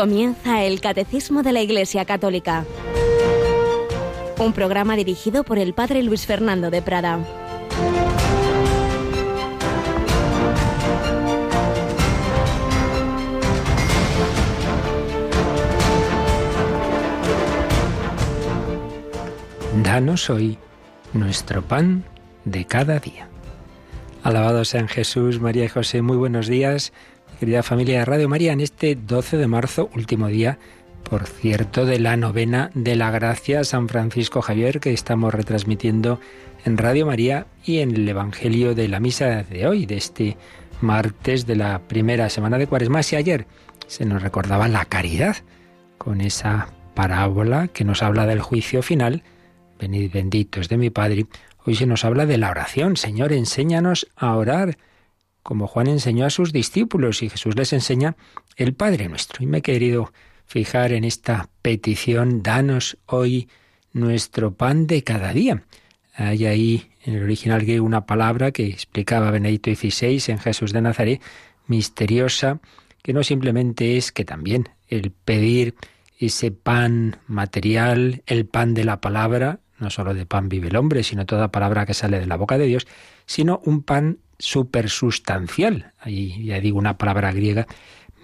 Comienza el Catecismo de la Iglesia Católica. Un programa dirigido por el Padre Luis Fernando de Prada. Danos hoy nuestro pan de cada día. Alabado sean Jesús, María y José, muy buenos días querida familia de Radio María, en este 12 de marzo, último día, por cierto, de la novena de la gracia San Francisco Javier que estamos retransmitiendo en Radio María y en el Evangelio de la Misa de hoy, de este martes de la primera semana de Cuaresma. Y ayer se nos recordaba la caridad con esa parábola que nos habla del juicio final. Venid benditos de mi Padre. Hoy se nos habla de la oración. Señor, enséñanos a orar como Juan enseñó a sus discípulos y Jesús les enseña el Padre nuestro. Y me he querido fijar en esta petición, danos hoy nuestro pan de cada día. Hay ahí en el original griego una palabra que explicaba Benedicto XVI en Jesús de Nazaret, misteriosa, que no simplemente es que también el pedir ese pan material, el pan de la palabra, no solo de pan vive el hombre, sino toda palabra que sale de la boca de Dios, sino un pan supersustancial. Ahí ya digo una palabra griega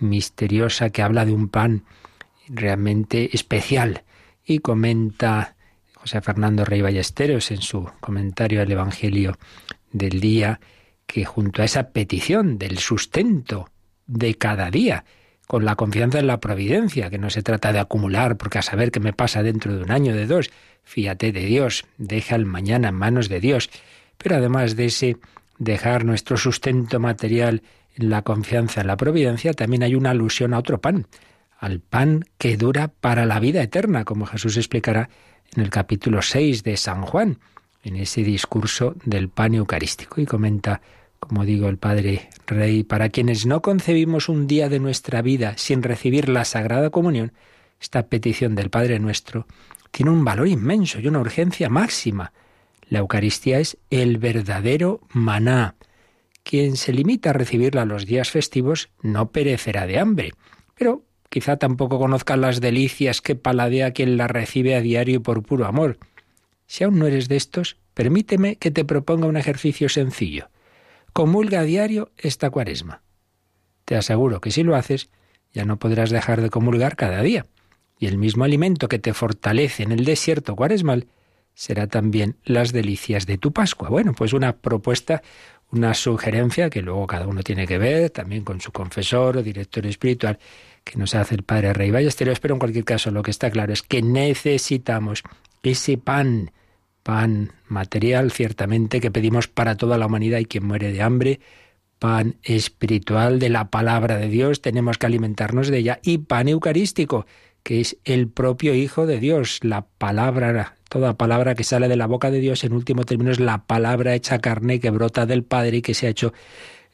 misteriosa que habla de un pan realmente especial. Y comenta José Fernando Rey Ballesteros en su comentario al Evangelio del día que junto a esa petición del sustento de cada día, con la confianza en la providencia, que no se trata de acumular, porque a saber qué me pasa dentro de un año, de dos, fíjate de Dios, deja el mañana en manos de Dios. Pero además de ese dejar nuestro sustento material en la confianza en la providencia, también hay una alusión a otro pan, al pan que dura para la vida eterna, como Jesús explicará en el capítulo 6 de San Juan, en ese discurso del pan eucarístico. Y comenta, como digo, el Padre Rey, para quienes no concebimos un día de nuestra vida sin recibir la Sagrada Comunión, esta petición del Padre nuestro tiene un valor inmenso y una urgencia máxima la Eucaristía es el verdadero maná. Quien se limita a recibirla los días festivos no perecerá de hambre, pero quizá tampoco conozca las delicias que paladea quien la recibe a diario por puro amor. Si aún no eres de estos, permíteme que te proponga un ejercicio sencillo. Comulga a diario esta cuaresma. Te aseguro que si lo haces, ya no podrás dejar de comulgar cada día. Y el mismo alimento que te fortalece en el desierto cuaresmal será también las delicias de tu Pascua. Bueno, pues una propuesta, una sugerencia que luego cada uno tiene que ver, también con su confesor o director espiritual, que nos hace el Padre Rey Ballesteros, pero en cualquier caso lo que está claro es que necesitamos ese pan, pan material ciertamente que pedimos para toda la humanidad y quien muere de hambre, pan espiritual de la palabra de Dios, tenemos que alimentarnos de ella, y pan eucarístico, que es el propio Hijo de Dios, la palabra, toda palabra que sale de la boca de Dios, en último término es la palabra hecha carne que brota del Padre y que se ha hecho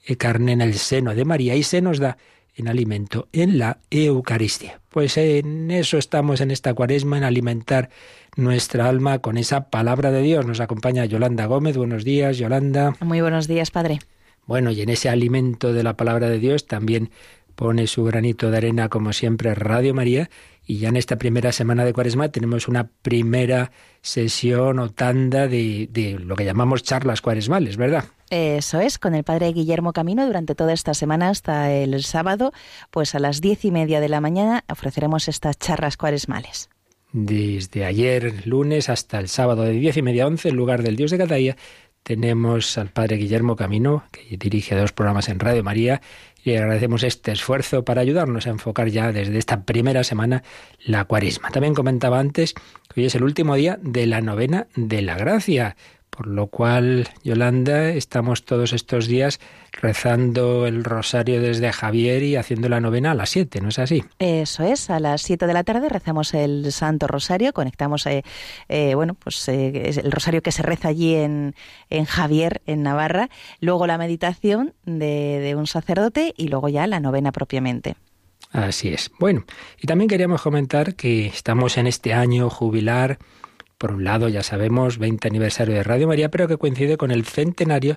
eh, carne en el seno de María. Y se nos da en alimento en la Eucaristía. Pues en eso estamos en esta cuaresma, en alimentar nuestra alma con esa palabra de Dios. Nos acompaña Yolanda Gómez. Buenos días, Yolanda. Muy buenos días, Padre. Bueno, y en ese alimento de la palabra de Dios también pone su granito de arena, como siempre, Radio María, y ya en esta primera semana de Cuaresma tenemos una primera sesión o tanda de, de, lo que llamamos charlas cuaresmales, ¿verdad? Eso es, con el padre Guillermo Camino durante toda esta semana hasta el sábado, pues a las diez y media de la mañana ofreceremos estas charlas cuaresmales. Desde ayer lunes hasta el sábado de diez y media a once, en lugar del Dios de cada día, tenemos al padre Guillermo Camino, que dirige dos programas en Radio María, y agradecemos este esfuerzo para ayudarnos a enfocar ya desde esta primera semana la cuaresma. También comentaba antes que hoy es el último día de la novena de la gracia. Por lo cual, Yolanda, estamos todos estos días rezando el rosario desde Javier y haciendo la novena a las 7, ¿no es así? Eso es, a las 7 de la tarde rezamos el Santo Rosario, conectamos, eh, eh, bueno, pues eh, el rosario que se reza allí en, en Javier, en Navarra, luego la meditación de, de un sacerdote y luego ya la novena propiamente. Así es. Bueno, y también queríamos comentar que estamos en este año jubilar por un lado, ya sabemos, 20 aniversario de Radio María, pero que coincide con el centenario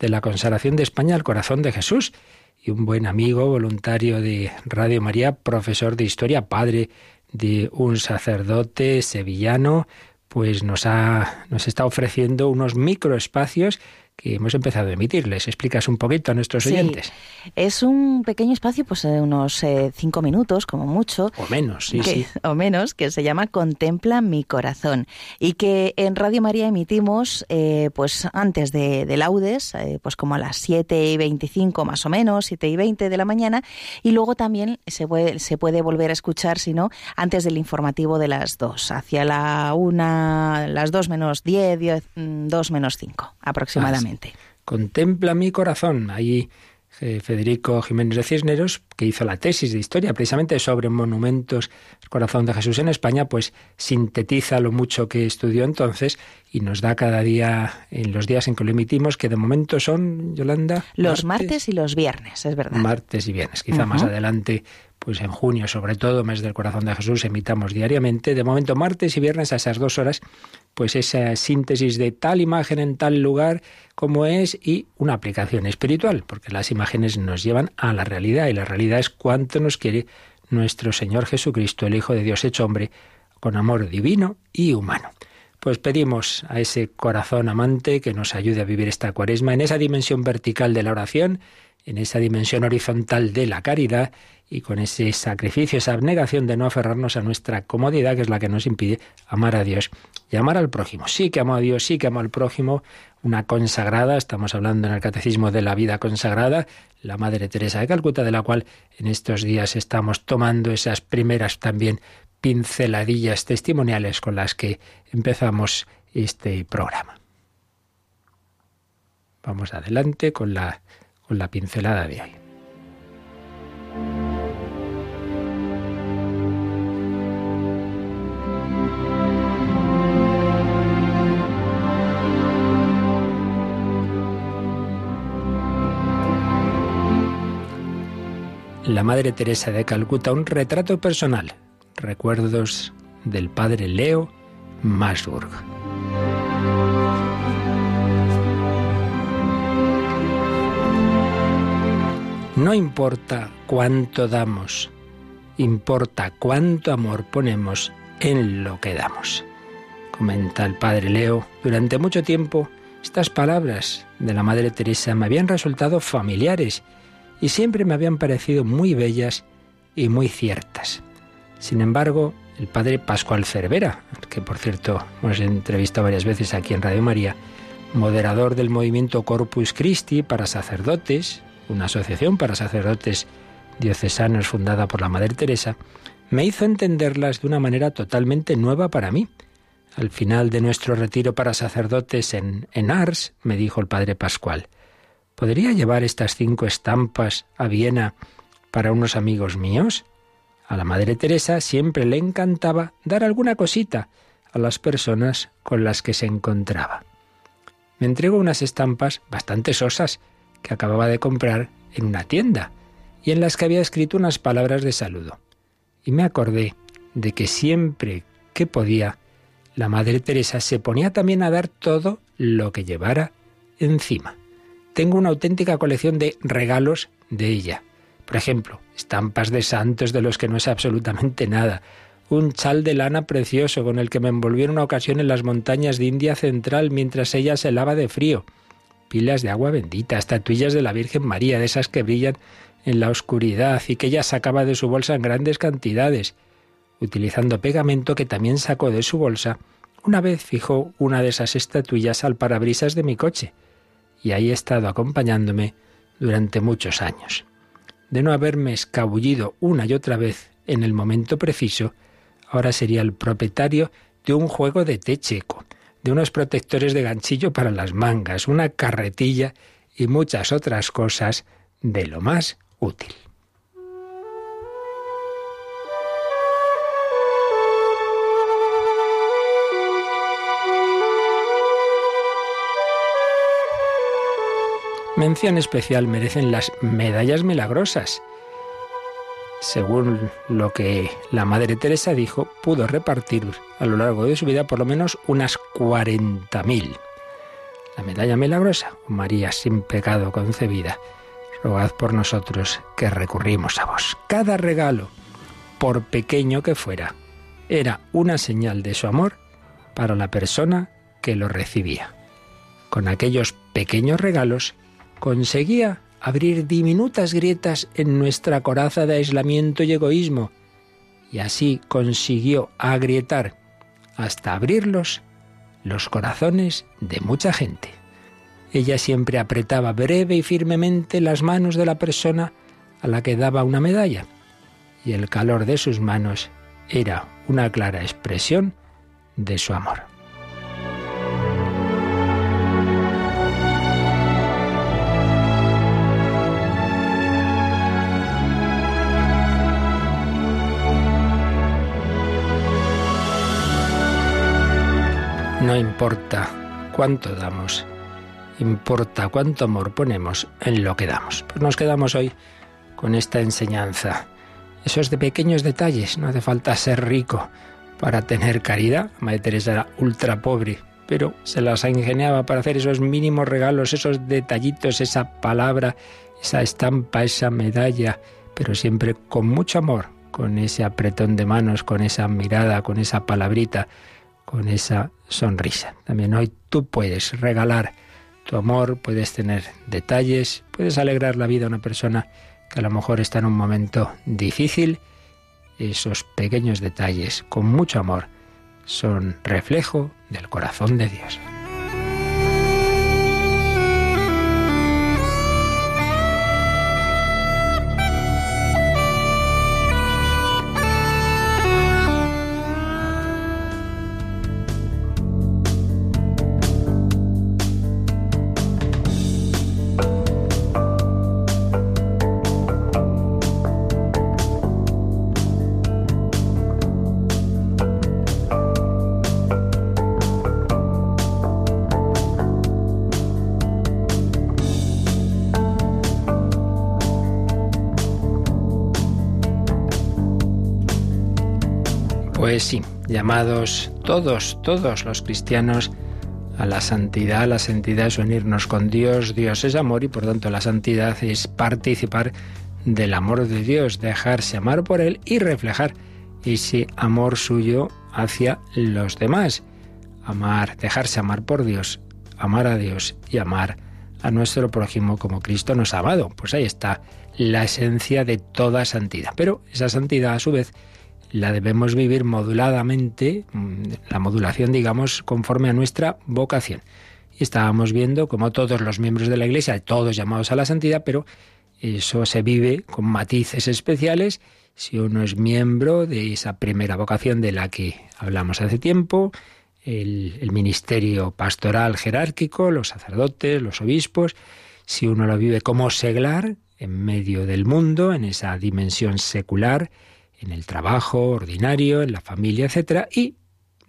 de la consagración de España al corazón de Jesús. y un buen amigo, voluntario de Radio María, profesor de historia, padre de un sacerdote sevillano, pues nos ha nos está ofreciendo unos microespacios que hemos empezado a emitir. ¿Les explicas un poquito a nuestros oyentes? Es un pequeño espacio, pues de unos eh, cinco minutos, como mucho. O menos, sí, sí. O menos, que se llama Contempla mi corazón. Y que en Radio María emitimos, eh, pues antes de, laudes, eh, pues como a las 7 y 25 más o menos, 7 y 20 de la mañana. Y luego también se puede, se puede volver a escuchar, si no, antes del informativo de las 2, hacia la 1, las 2 menos 10, 10 2 menos 5 aproximadamente. Contempla mi corazón. Ahí eh, Federico Jiménez de Cisneros, que hizo la tesis de historia precisamente sobre monumentos, el corazón de Jesús en España, pues sintetiza lo mucho que estudió entonces y nos da cada día, en los días en que lo emitimos, que de momento son, Yolanda. Los martes, y los viernes, es verdad. Martes y viernes. Quizá más adelante pues en junio, sobre todo, mes del corazón de Jesús, emitamos diariamente. De momento, martes y viernes a esas dos horas, pues esa síntesis de tal imagen en tal lugar como es y una aplicación espiritual, porque las imágenes nos llevan a la realidad y la realidad es cuánto nos quiere nuestro Señor Jesucristo, el Hijo de Dios hecho hombre, con amor divino y humano. Pues pedimos a ese corazón amante que nos ayude a vivir esta cuaresma en esa dimensión vertical de la oración, en esa dimensión horizontal de la caridad y con ese sacrificio, esa abnegación de no aferrarnos a nuestra comodidad, que es la que nos impide amar a Dios y amar al prójimo. Sí que amo a Dios, sí que amo al prójimo, una consagrada, estamos hablando en el Catecismo de la vida consagrada, la Madre Teresa de Calcuta, de la cual en estos días estamos tomando esas primeras también pinceladillas testimoniales con las que empezamos este programa. Vamos adelante con la, con la pincelada de hoy. la Madre Teresa de Calcuta un retrato personal, recuerdos del padre Leo Masburg. No importa cuánto damos, importa cuánto amor ponemos en lo que damos. Comenta el padre Leo, durante mucho tiempo estas palabras de la Madre Teresa me habían resultado familiares y siempre me habían parecido muy bellas y muy ciertas. Sin embargo, el padre Pascual Cervera, que por cierto hemos entrevistado varias veces aquí en Radio María, moderador del movimiento Corpus Christi para sacerdotes, una asociación para sacerdotes diocesanos fundada por la Madre Teresa, me hizo entenderlas de una manera totalmente nueva para mí. Al final de nuestro retiro para sacerdotes en, en Ars, me dijo el padre Pascual, ¿Podría llevar estas cinco estampas a Viena para unos amigos míos? A la Madre Teresa siempre le encantaba dar alguna cosita a las personas con las que se encontraba. Me entregó unas estampas bastante sosas que acababa de comprar en una tienda y en las que había escrito unas palabras de saludo. Y me acordé de que siempre que podía, la Madre Teresa se ponía también a dar todo lo que llevara encima tengo una auténtica colección de regalos de ella. Por ejemplo, estampas de santos de los que no sé absolutamente nada, un chal de lana precioso con el que me envolví en una ocasión en las montañas de India Central mientras ella se lava de frío, pilas de agua bendita, estatuillas de la Virgen María, de esas que brillan en la oscuridad y que ella sacaba de su bolsa en grandes cantidades, utilizando pegamento que también sacó de su bolsa. Una vez fijó una de esas estatuillas al parabrisas de mi coche y ahí he estado acompañándome durante muchos años. De no haberme escabullido una y otra vez en el momento preciso, ahora sería el propietario de un juego de té checo, de unos protectores de ganchillo para las mangas, una carretilla y muchas otras cosas de lo más útil. Mención especial merecen las medallas milagrosas. Según lo que la Madre Teresa dijo, pudo repartir a lo largo de su vida por lo menos unas 40.000. La medalla milagrosa, María sin pecado concebida, rogad por nosotros que recurrimos a vos. Cada regalo, por pequeño que fuera, era una señal de su amor para la persona que lo recibía. Con aquellos pequeños regalos conseguía abrir diminutas grietas en nuestra coraza de aislamiento y egoísmo, y así consiguió agrietar hasta abrirlos los corazones de mucha gente. Ella siempre apretaba breve y firmemente las manos de la persona a la que daba una medalla, y el calor de sus manos era una clara expresión de su amor. Importa cuánto damos, importa cuánto amor ponemos en lo que damos. Pues nos quedamos hoy con esta enseñanza. Esos de pequeños detalles, no hace falta ser rico para tener caridad. Madre Teresa era ultra pobre, pero se las ingeniaba para hacer esos mínimos regalos, esos detallitos, esa palabra, esa estampa, esa medalla, pero siempre con mucho amor, con ese apretón de manos, con esa mirada, con esa palabrita con esa sonrisa. También hoy tú puedes regalar tu amor, puedes tener detalles, puedes alegrar la vida a una persona que a lo mejor está en un momento difícil. Esos pequeños detalles con mucho amor son reflejo del corazón de Dios. Llamados todos, todos los cristianos a la santidad. La santidad es unirnos con Dios, Dios es amor y por tanto la santidad es participar del amor de Dios, dejarse amar por Él y reflejar ese amor suyo hacia los demás. Amar, dejarse amar por Dios, amar a Dios y amar a nuestro prójimo como Cristo nos ha amado. Pues ahí está la esencia de toda santidad. Pero esa santidad a su vez la debemos vivir moduladamente, mm, la modulación, digamos, conforme a nuestra vocación. Y estábamos viendo como todos los miembros de la Iglesia, todos llamados a la santidad, pero eso se vive con matices especiales si uno es miembro de esa primera vocación de la que hablamos hace tiempo, el, el, ministerio pastoral jerárquico, los sacerdotes, los obispos, si uno lo vive como seglar en medio del mundo, en esa dimensión secular, en el trabajo ordinario, en la familia, etc. Y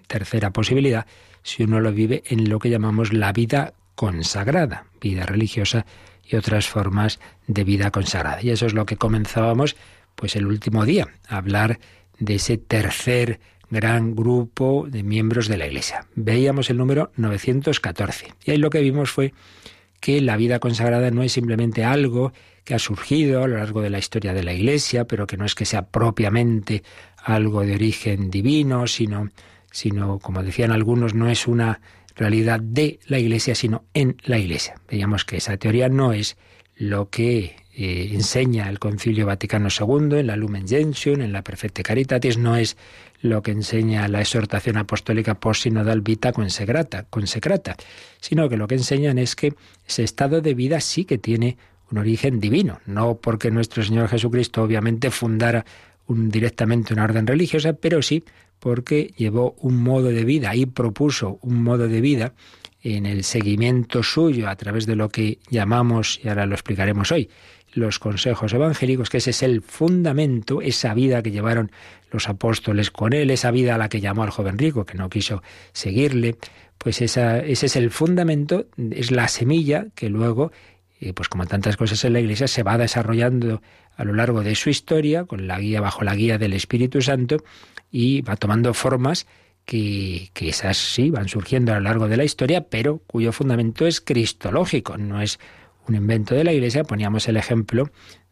tercera posibilidad, si uno lo vive en lo que llamamos la vida consagrada, vida religiosa y otras formas de vida consagrada. Y eso es lo que comenzábamos pues el último día, hablar de ese tercer gran grupo de miembros de la Iglesia. Veíamos el número 914 y ahí lo que vimos fue que la vida consagrada no es simplemente algo que ha surgido a lo largo de la historia de la Iglesia, pero que no es que sea propiamente algo de origen divino, sino, sino como decían algunos, no es una realidad de la Iglesia, sino en la Iglesia. Veíamos que esa teoría no es lo que eh, enseña el Concilio Vaticano II en la Lumen Gentium, en la Perfecte Caritatis, no es lo que enseña la exhortación apostólica post sinodal vita consecrata, consecrata, sino que lo que enseñan es que ese estado de vida sí que tiene un origen divino, no porque nuestro Señor Jesucristo obviamente fundara un, directamente una orden religiosa, pero sí porque llevó un modo de vida y propuso un modo de vida en el seguimiento suyo a través de lo que llamamos, y ahora lo explicaremos hoy, los consejos evangélicos, que ese es el fundamento, esa vida que llevaron los apóstoles con él, esa vida a la que llamó al joven rico, que no quiso seguirle, pues esa, ese es el fundamento, es la semilla que luego y pues como tantas cosas en la Iglesia, se va desarrollando a lo largo de su historia, con la guía, bajo la guía del Espíritu Santo, y va tomando formas que, que esas sí van surgiendo a lo largo de la historia, pero cuyo fundamento es cristológico, no es un invento de la Iglesia, poníamos el ejemplo,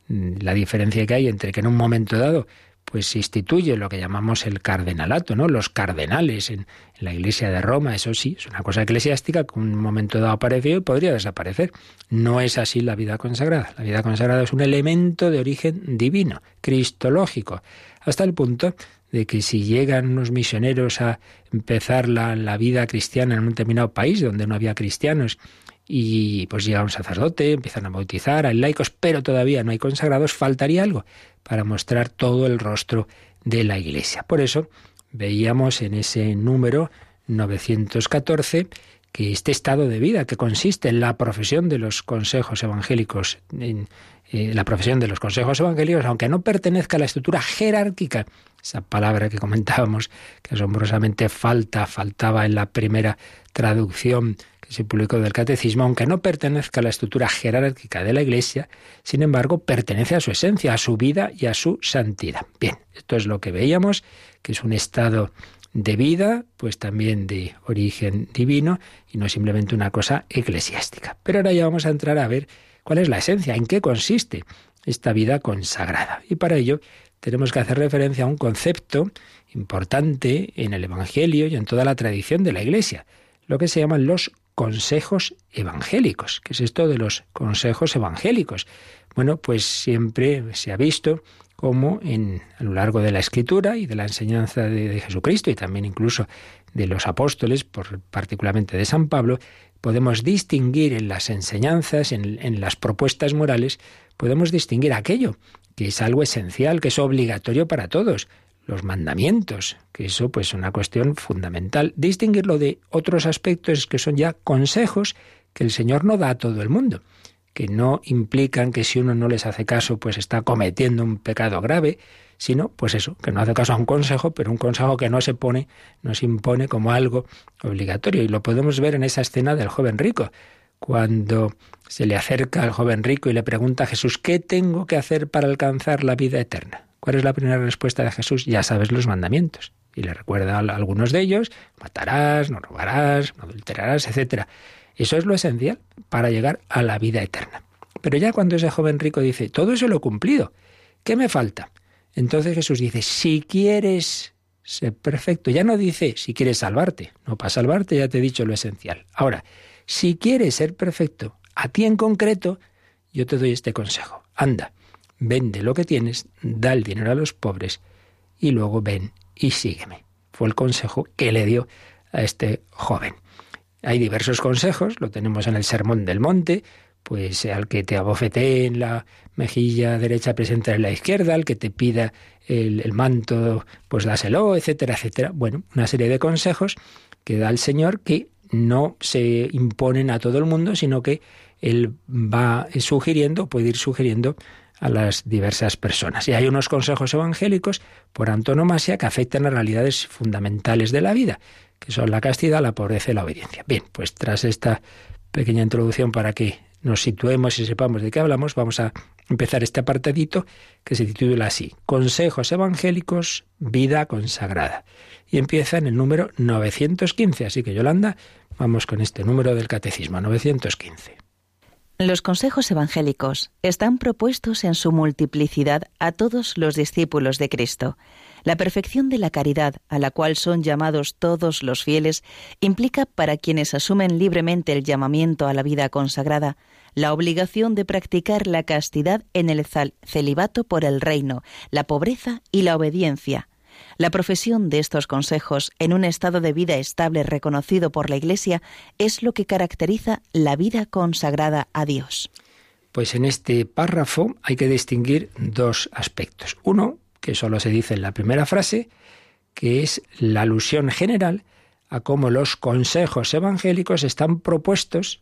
mm, la diferencia que hay entre que en un momento dado pues se instituye lo que llamamos el cardenalato, ¿no? Los cardenales en, la Iglesia de Roma, eso sí, es una cosa eclesiástica que en un momento dado apareció y podría desaparecer. No es así la vida consagrada. La vida consagrada es un elemento de origen divino, cristológico, hasta el punto de que si llegan unos misioneros a empezar la, la vida cristiana en un determinado país donde no había cristianos y pues llega un sacerdote, empiezan a bautizar, hay laicos, pero todavía no hay consagrados, faltaría algo para mostrar todo el rostro de la Iglesia. Por eso veíamos en ese número 914 que este estado de vida que consiste en la profesión de los consejos evangélicos, en eh, la profesión de los consejos evangélicos, aunque no pertenezca a la estructura jerárquica, esa palabra que comentábamos que asombrosamente falta, faltaba en la primera traducción que se publicó del Catecismo, aunque no pertenezca a la estructura jerárquica de la Iglesia, sin embargo, pertenece a su esencia, a su vida y a su santidad. Bien, esto es lo que veíamos, que es un estado de vida, pues también de origen divino y no simplemente una cosa eclesiástica. Pero ahora ya vamos a entrar a ver cuál es la esencia, en qué consiste esta vida consagrada. Y para ello tenemos que hacer referencia a un concepto importante en el Evangelio y en toda la tradición de la Iglesia, lo que se llaman los consejos evangélicos. ¿Qué es esto de los consejos evangélicos? Bueno, pues siempre se ha visto cómo en, a lo largo de la escritura y de la enseñanza de, Jesucristo y también incluso de los apóstoles, por, particularmente de San Pablo, podemos distinguir en las enseñanzas, en, en las propuestas morales, podemos distinguir aquello que es algo esencial, que es obligatorio para todos, los mandamientos, que eso pues es una cuestión fundamental. Distinguirlo de otros aspectos que son ya consejos que el Señor no da a todo el mundo, que no implican que si uno no les hace caso pues está cometiendo un pecado grave, sino pues eso, que no hace caso a un consejo, pero un consejo que no se pone, no se impone como algo obligatorio. Y lo podemos ver en esa escena del joven rico, cuando se le acerca al joven rico y le pregunta a Jesús, ¿qué tengo que hacer para alcanzar la vida eterna? ¿Cuál es la primera respuesta de Jesús? Ya sabes los mandamientos. Y le recuerda algunos de ellos, matarás, no robarás, no adulterarás, etc. Eso es lo esencial para llegar a la vida eterna. Pero ya cuando ese joven rico dice, todo eso lo he cumplido, ¿qué me falta? Entonces Jesús dice, si quieres ser perfecto, ya no dice si quieres salvarte, no para salvarte ya te he dicho lo esencial. Ahora, si quieres ser perfecto, a ti en concreto, yo te doy este consejo. Anda, vende lo que tienes, da el dinero a los pobres y luego ven y sígueme. Fue el consejo que le dio a este joven. Hay diversos consejos, lo tenemos en el Sermón del Monte, pues al que te abofetee en la mejilla derecha, presenta en la izquierda, al que te pida el, el, manto, pues dáselo, etcétera, etcétera. Bueno, una serie de consejos que da el Señor que no se imponen a todo el mundo, sino que Él va sugiriendo, puede ir sugiriendo a las diversas personas. Y hay unos consejos evangélicos por antonomasia que afectan a realidades fundamentales de la vida, que son la castidad, la pobreza y la obediencia. Bien, pues tras esta pequeña introducción para que nos situemos y sepamos de qué hablamos, vamos a empezar este apartadito que se titula así, Consejos evangélicos, vida consagrada. Y empieza en el número 915, así que Yolanda, vamos con este número del catecismo, 915. Los consejos evangélicos están propuestos en su multiplicidad a todos los discípulos de Cristo. La perfección de la caridad, a la cual son llamados todos los fieles, implica para quienes asumen libremente el llamamiento a la vida consagrada, la obligación de practicar la castidad en el celibato por el reino, la pobreza y la obediencia, la profesión de estos consejos en un estado de vida estable reconocido por la Iglesia es lo que caracteriza la vida consagrada a Dios. Pues en este párrafo hay que distinguir dos aspectos. Uno, que solo se dice en la primera frase, que es la alusión general a cómo los consejos evangélicos están propuestos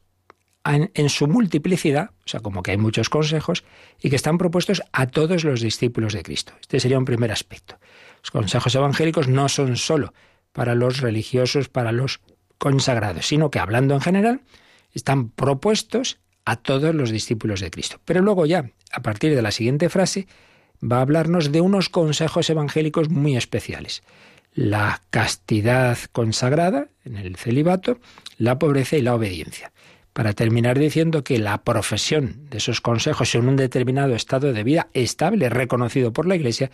en, su multiplicidad, o sea, como que hay muchos consejos, y que están propuestos a todos los discípulos de Cristo. Este sería un primer aspecto. Los consejos evangélicos no son sólo para los religiosos, para los consagrados, sino que hablando en general, están propuestos a todos los discípulos de Cristo. Pero luego ya, a partir de la siguiente frase, va a hablarnos de unos consejos evangélicos muy especiales. La castidad consagrada en el celibato, la pobreza y la obediencia. Para terminar diciendo que la profesión de esos consejos en un determinado estado de vida estable, reconocido por la Iglesia,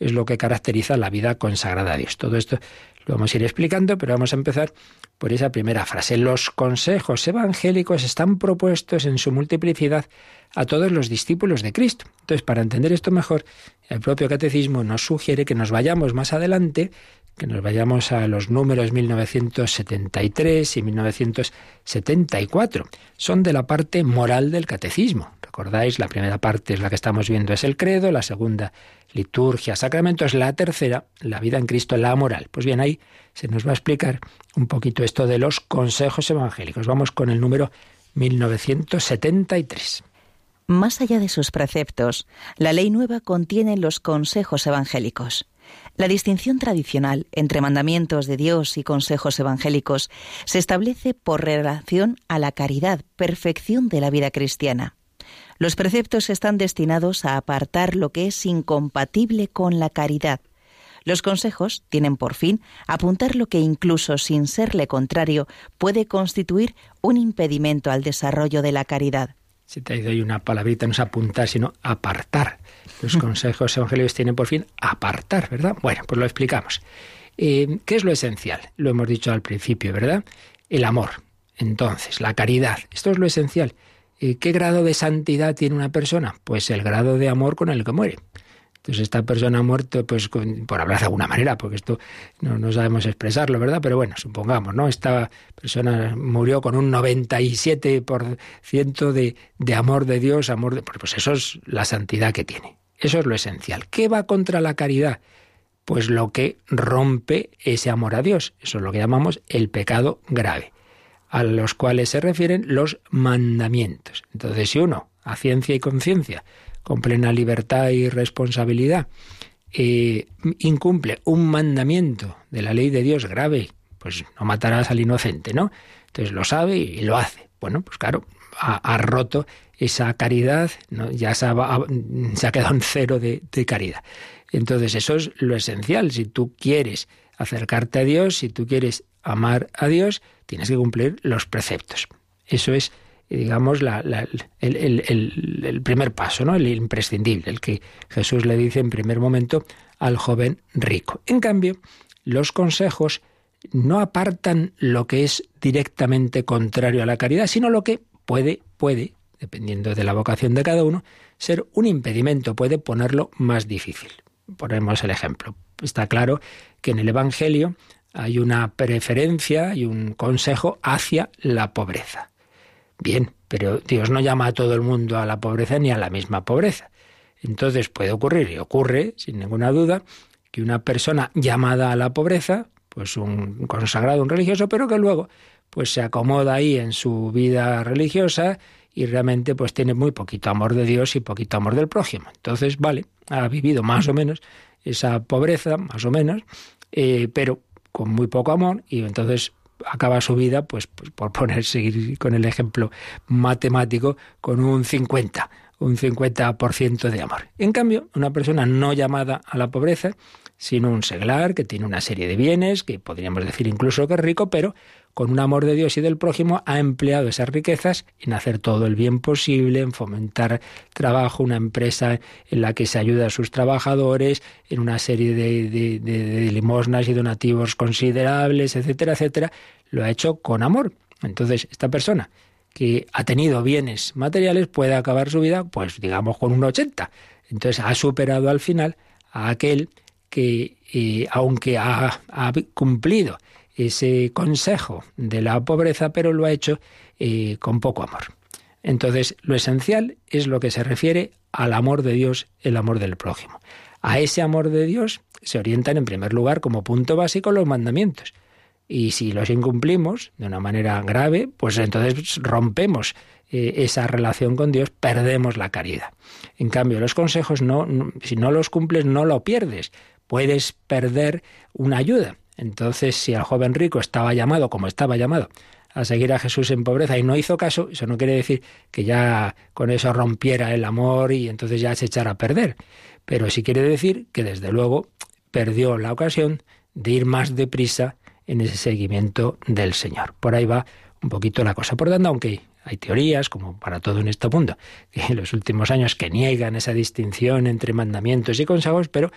es lo que caracteriza la vida consagrada a Dios. Todo esto lo vamos a ir explicando, pero vamos a empezar por esa primera frase. Los consejos evangélicos están propuestos en su multiplicidad a todos los discípulos de Cristo. Entonces, para entender esto mejor, el propio catecismo nos sugiere que nos vayamos más adelante, que nos vayamos a los números 1973 y 1974. Son de la parte moral del catecismo. ¿Recordáis? La primera parte es la que estamos viendo, es el credo, la segunda liturgia, sacramentos, la tercera, la vida en Cristo, la moral. Pues bien, ahí se nos va a explicar un poquito esto de los consejos evangélicos. Vamos con el número 1973. Más allá de sus preceptos, la ley nueva contiene los consejos evangélicos. La distinción tradicional entre mandamientos de Dios y consejos evangélicos se establece por relación a la caridad, perfección de la vida cristiana. Los preceptos están destinados a apartar lo que es incompatible con la caridad. Los consejos tienen por fin apuntar lo que incluso sin serle contrario puede constituir un impedimento al desarrollo de la caridad. Si te doy una palabrita, no es apuntar, sino apartar. Los consejos evangélicos tienen por fin apartar, ¿verdad? Bueno, pues lo explicamos. Eh, ¿Qué es lo esencial? Lo hemos dicho al principio, ¿verdad? El amor. Entonces, la caridad. Esto es lo esencial. Eh, ¿Qué grado de santidad tiene una persona? Pues el grado de amor con el que muere. Entonces esta persona ha muerto, pues por hablar de alguna manera, porque esto no, sabemos expresarlo, ¿verdad? Pero bueno, supongamos, ¿no? Esta persona murió con un 97% de, de amor de Dios, amor de... Pues eso es la santidad que tiene. Eso es lo esencial. ¿Qué va contra la caridad? Pues lo que rompe ese amor a Dios. Eso es lo que llamamos el pecado grave, a los cuales se refieren los mandamientos. Entonces, si uno, a ciencia y conciencia, con plena libertad y responsabilidad, eh, incumple un mandamiento de la ley de Dios grave, pues no matarás al inocente, ¿no? Entonces lo sabe y lo hace. Bueno, pues claro, ha, roto esa caridad, ¿no? ya se ha, se ha, quedado en cero de, de caridad. Entonces eso es lo esencial. Si tú quieres acercarte a Dios, si tú quieres amar a Dios, tienes que cumplir los preceptos. Eso es digamos, la, el, primer paso, ¿no? el imprescindible, el que Jesús le dice en primer momento al joven rico. En cambio, los consejos no apartan lo que es directamente contrario a la caridad, sino lo que puede, puede, dependiendo de la vocación de cada uno, ser un impedimento, puede ponerlo más difícil. Ponemos el ejemplo. Está claro que en el Evangelio hay una preferencia y un consejo hacia la pobreza. Bien, pero Dios no llama a todo el mundo a la pobreza ni a la misma pobreza. Entonces puede ocurrir, y ocurre sin ninguna duda, que una persona llamada a la pobreza, pues un consagrado, un religioso, pero que luego pues se acomoda ahí en su vida religiosa y realmente pues tiene muy poquito amor de Dios y poquito amor del prójimo. Entonces, vale, ha vivido más o menos esa pobreza, más o menos, eh, pero con muy poco amor y entonces acaba su vida, pues, pues, por poner, seguir con el ejemplo matemático, con un 50, un 50% de amor. En cambio, una persona no llamada a la pobreza, sino un seglar que tiene una serie de bienes, que podríamos decir incluso que es rico, pero con un amor de Dios y del prójimo, ha empleado esas riquezas en hacer todo el bien posible, en fomentar trabajo, una empresa en la que se ayuda a sus trabajadores, en una serie de, limosnas y donativos considerables, etcétera, etcétera, lo ha hecho con amor. Entonces, esta persona que ha tenido bienes materiales puede acabar su vida, pues digamos, con un 80. Entonces, ha superado al final a aquel que, eh, aunque ha, cumplido ese consejo de la pobreza, pero lo ha hecho eh, con poco amor. Entonces, lo esencial es lo que se refiere al amor de Dios, el amor del prójimo. A ese amor de Dios se orientan en primer lugar como punto básico los mandamientos. Y si los incumplimos de una manera grave, pues entonces rompemos eh, esa relación con Dios, perdemos la caridad. En cambio, los consejos, no, si no los cumples, no lo pierdes. Puedes perder una ayuda, entonces, si el joven rico estaba llamado, como estaba llamado, a seguir a Jesús en pobreza y no hizo caso, eso no quiere decir que ya con eso rompiera el amor y entonces ya se echara a perder. Pero sí quiere decir que desde luego perdió la ocasión de ir más deprisa en ese seguimiento del Señor. Por ahí va un poquito la cosa. Por tanto, aunque hay teorías, como para todo en este mundo, en los últimos años que niegan esa distinción entre mandamientos y consejos, pero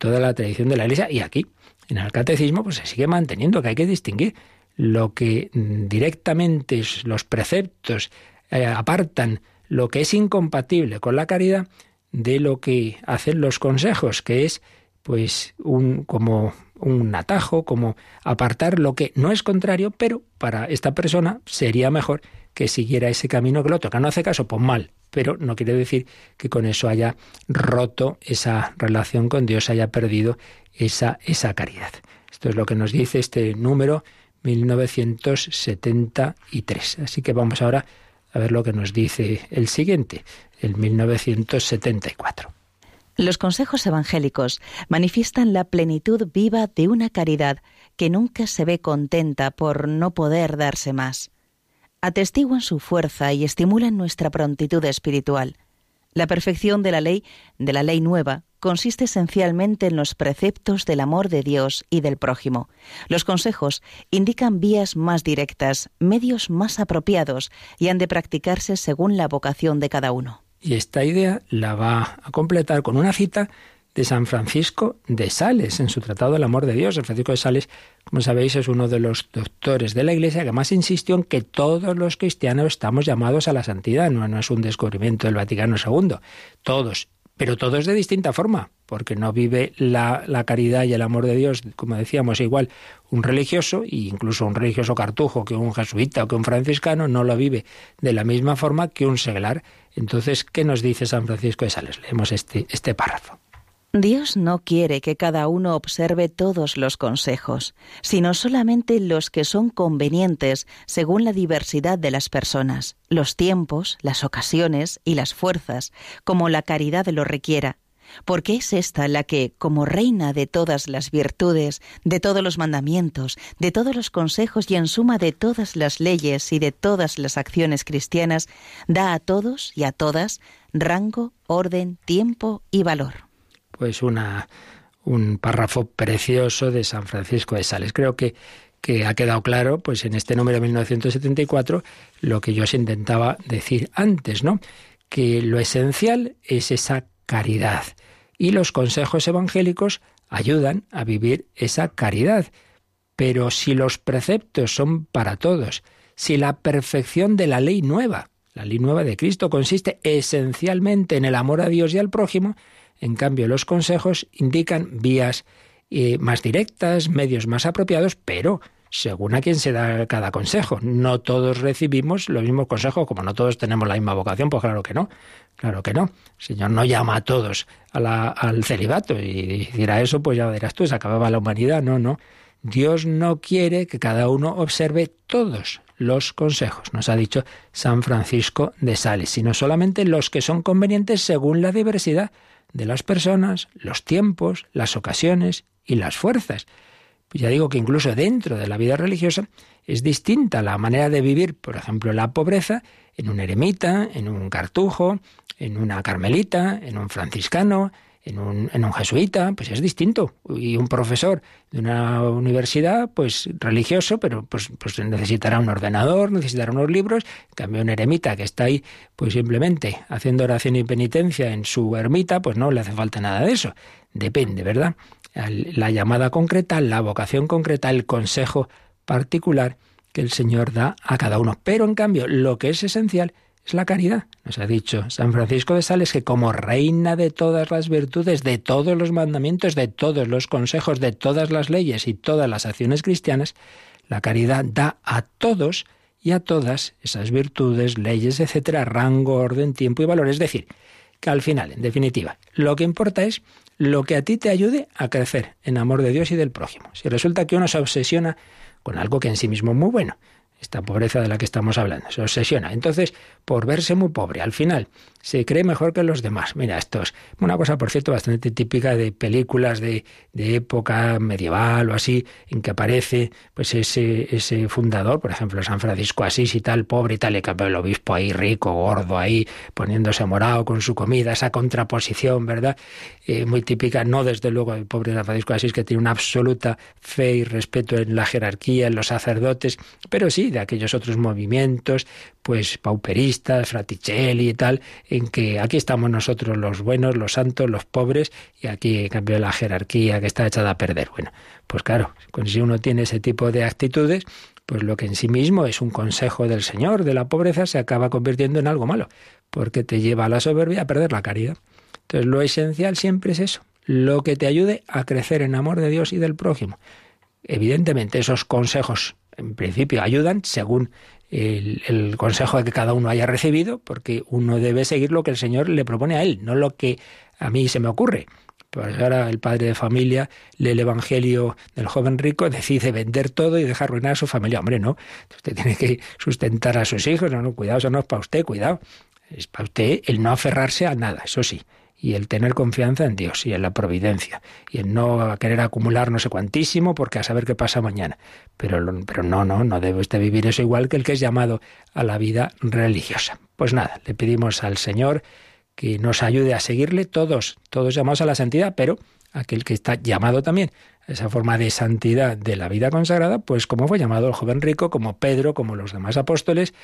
toda la tradición de la Iglesia y aquí, en el catecismo, pues se sigue manteniendo que hay que distinguir lo que directamente los preceptos eh, apartan lo que es incompatible con la caridad de lo que hacen los consejos, que es pues un como un atajo, como apartar lo que no es contrario, pero para esta persona sería mejor que siguiera ese camino que otro, que no hace caso, pues mal, pero no quiere decir que con eso haya roto esa relación con Dios, haya perdido esa, esa caridad. Esto es lo que nos dice este número 1973. Así que vamos ahora a ver lo que nos dice el siguiente, el 1974. Los consejos evangélicos manifiestan la plenitud viva de una caridad que nunca se ve contenta por no poder darse más. Atestiguan su fuerza y estimulan nuestra prontitud espiritual. La perfección de la ley, de la ley nueva, consiste esencialmente en los preceptos del amor de Dios y del prójimo. Los consejos indican vías más directas, medios más apropiados y han de practicarse según la vocación de cada uno. Y esta idea la va a completar con una cita de San Francisco de Sales en su Tratado del Amor de Dios. San Francisco de Sales, como sabéis, es uno de los doctores de la Iglesia que más insistió en que todos los cristianos estamos llamados a la santidad. No, no es un descubrimiento del Vaticano II. Todos, pero todos de distinta forma, porque no vive la, la, caridad y el amor de Dios, como decíamos, igual un religioso, e incluso un religioso cartujo, que un jesuita o que un franciscano, no lo vive de la misma forma que un seglar. Entonces, ¿qué nos dice San Francisco de Sales? Leemos este, este párrafo. Dios no quiere que cada uno observe todos los consejos, sino solamente los que son convenientes según la diversidad de las personas, los tiempos, las ocasiones y las fuerzas, como la caridad lo requiera, porque es esta la que, como reina de todas las virtudes, de todos los mandamientos, de todos los consejos y en suma de todas las leyes y de todas las acciones cristianas, da a todos y a todas rango, orden, tiempo y valor pues una, un párrafo precioso de San Francisco de Sales. Creo que, que ha quedado claro, pues en este número 1974, lo que yo os intentaba decir antes, ¿no? Que lo esencial es esa caridad. Y los consejos evangélicos ayudan a vivir esa caridad. Pero si los preceptos son para todos, si la perfección de la ley nueva, la ley nueva de Cristo consiste esencialmente en el amor a Dios y al prójimo, en cambio, los consejos indican vías eh, más directas, medios más apropiados, pero según a quién se da cada consejo. No todos recibimos los mismos consejos, como no todos tenemos la misma vocación, pues claro que no, claro que no. El Señor no llama a todos al celibato y dirá eso, pues ya verás tú, se acababa la humanidad. No, no. Dios no quiere que cada uno observe todos los consejos, nos ha dicho San Francisco de Sales, sino solamente los que son convenientes según la diversidad de las personas, los tiempos, las ocasiones y las fuerzas. Pues ya digo que incluso dentro de la vida religiosa es distinta la manera de vivir, por ejemplo, la pobreza en un eremita, en un cartujo, en una carmelita, en un franciscano, en un, jesuita, pues es distinto. Y un profesor de una universidad, pues religioso, pero pues, pues necesitará un ordenador, necesitará unos libros. En cambio, un eremita que está ahí, pues simplemente haciendo oración y penitencia en su ermita, pues no le hace falta nada de eso. Depende, ¿verdad? La llamada concreta, la vocación concreta, el consejo particular que el Señor da a cada uno. Pero en cambio, lo que es esencial es la caridad. Nos ha dicho San Francisco de Sales que como reina de todas las virtudes, de todos los mandamientos, de todos los consejos, de todas las leyes y todas las acciones cristianas, la caridad da a todos y a todas esas virtudes, leyes, etcétera, rango, orden, tiempo y valor. Es decir, que al final, en definitiva, lo que importa es lo que a ti te ayude a crecer en amor de Dios y del prójimo. Si resulta que uno se obsesiona con algo que en sí mismo es muy bueno, esta pobreza de la que estamos hablando, se obsesiona. Entonces, por verse muy pobre, al final se cree mejor que los demás. Mira, esto es una cosa, por cierto, bastante típica de películas de, de época medieval o así, en que aparece pues ese, ese fundador, por ejemplo, San Francisco Asís y tal, pobre y tal, y el obispo ahí rico, gordo ahí, poniéndose morado con su comida, esa contraposición, ¿verdad? Eh, muy típica, no desde luego el pobre San Francisco Asís, que tiene una absoluta fe y respeto en la jerarquía, en los sacerdotes, pero sí de aquellos otros movimientos, pues pauperistas, fraticelli y tal, en que aquí estamos nosotros los buenos, los santos, los pobres, y aquí en cambio la jerarquía que está echada a perder. Bueno, pues claro, si uno tiene ese tipo de actitudes, pues lo que en sí mismo es un consejo del Señor de la pobreza se acaba convirtiendo en algo malo, porque te lleva a la soberbia a perder la caridad. Entonces lo esencial siempre es eso, lo que te ayude a crecer en amor de Dios y del prójimo. Evidentemente esos consejos en principio ayudan según el, consejo que cada uno haya recibido, porque uno debe seguir lo que el Señor le propone a él, no lo que a mí se me ocurre. Pues ahora el padre de familia lee el Evangelio del joven rico, decide vender todo y dejar arruinar a su familia. Hombre, no, usted tiene que sustentar a sus hijos, no, no, cuidado, eso no es para usted, cuidado. Es para usted el no aferrarse a nada, eso sí y el tener confianza en Dios y en la providencia y el no querer acumular no sé cuantísimo porque a saber qué pasa mañana. Pero, pero no, no, no debe usted vivir eso igual que el que es llamado a la vida religiosa. Pues nada, le pedimos al Señor que nos ayude a seguirle todos, todos llamados a la santidad, pero aquel que está llamado también a esa forma de santidad de la vida consagrada, pues como fue llamado el joven rico, como Pedro, como los demás apóstoles,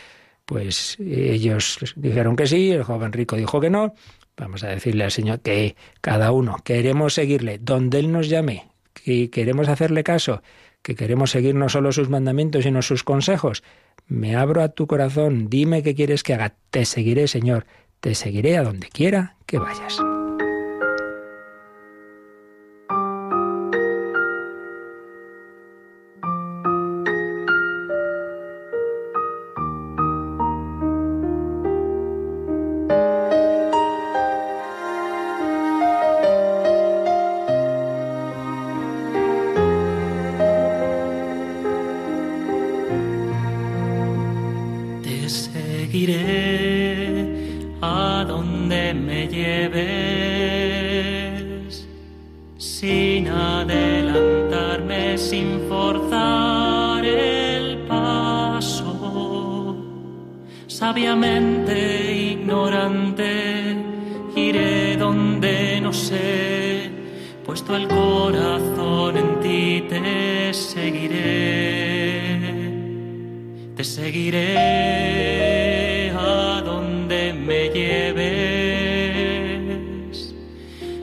pues ellos dijeron que sí, el joven rico dijo que no, Vamos a decirle al Señor que cada uno queremos seguirle donde Él nos llame, que queremos hacerle caso, que queremos seguir no solo sus mandamientos, sino sus consejos. Me abro a tu corazón, dime qué quieres que haga, te seguiré, Señor, te seguiré a donde quiera que vayas. seguiré a donde me lleves,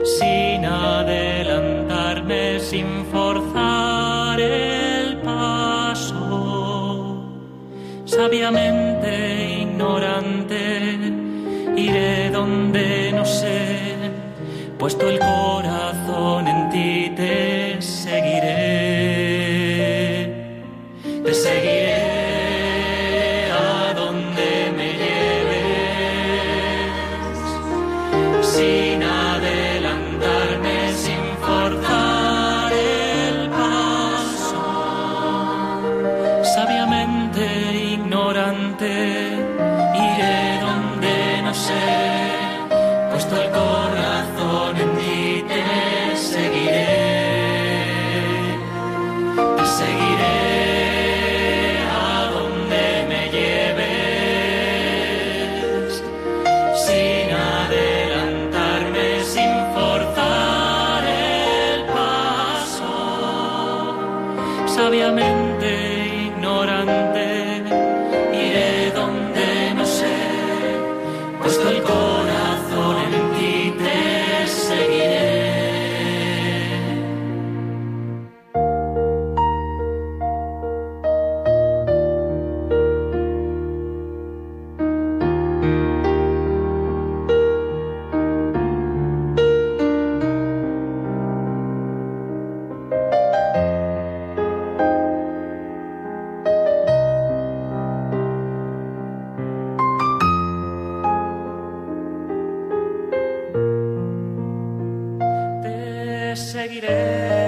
sin adelantarme, sin forzar el paso, sabiamente ignorante, iré donde no sé, puesto el corazón. gire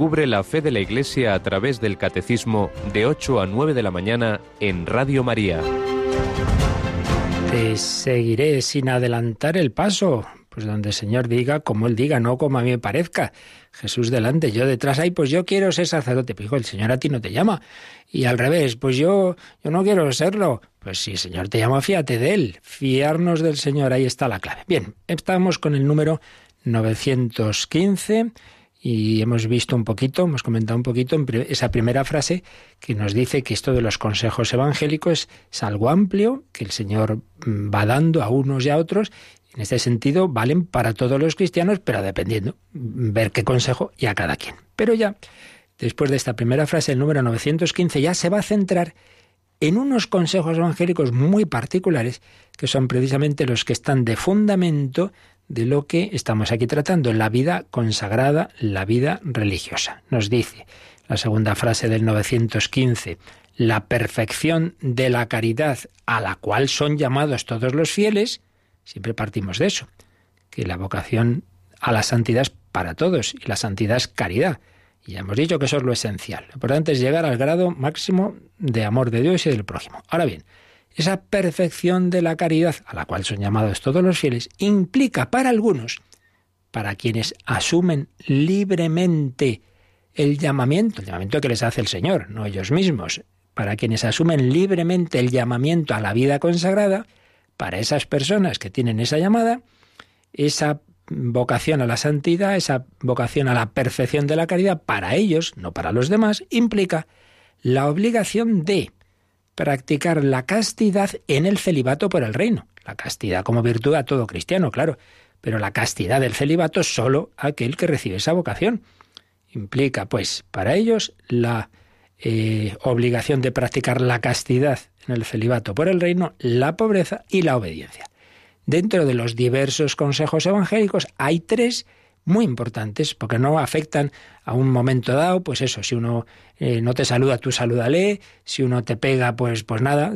Descubre la fe de la Iglesia a través del Catecismo de 8 a 9 de la mañana en Radio María. Te seguiré sin adelantar el paso, pues donde el Señor diga, como Él diga, no como a mí me parezca. Jesús delante, yo detrás, ay, pues yo quiero ser sacerdote. Pues el Señor a ti no te llama. Y al revés, pues yo, yo no quiero serlo. Pues si el Señor te llama, fíate de Él. Fiarnos del Señor, ahí está la clave. Bien, estamos con el número 915 y hemos visto un poquito, hemos comentado un poquito esa primera frase que nos dice que esto de los consejos evangélicos es algo amplio, que el Señor mm, va dando a unos y a otros. En este sentido, valen para todos los cristianos, pero dependiendo, mm, ver qué consejo y a cada quien. Pero ya, después de esta primera frase, el número 915 ya se va a centrar en unos consejos evangélicos muy particulares, que son precisamente los que están de fundamento de lo que estamos aquí tratando, la vida consagrada, la vida religiosa. Nos dice la segunda frase del 915, la perfección de la caridad a la cual son llamados todos los fieles, siempre partimos de eso, que la vocación a la santidad es para todos y la santidad es caridad. Y ya hemos dicho que eso es lo esencial. Lo importante es llegar al grado máximo de amor de Dios y del prójimo. Ahora bien, esa perfección de la caridad, a la cual son llamados todos los fieles, implica para algunos, para quienes asumen libremente el llamamiento, el llamamiento que les hace el Señor, no ellos mismos, para quienes asumen libremente el llamamiento a la vida consagrada, para esas personas que tienen esa llamada, esa vocación a la santidad, esa vocación a la perfección de la caridad, para ellos, no para los demás, implica la obligación de practicar la castidad en el celibato por el reino. La castidad como virtud a todo cristiano, claro, pero la castidad del celibato solo a aquel que recibe esa vocación. Implica, pues, para ellos la eh, obligación de practicar la castidad en el celibato por el reino, la pobreza y la obediencia. Dentro de los diversos consejos evangélicos hay tres muy importantes, porque no afectan a un momento dado, pues eso, si uno eh, no te saluda, tú salúdale, si uno te pega, pues, pues nada,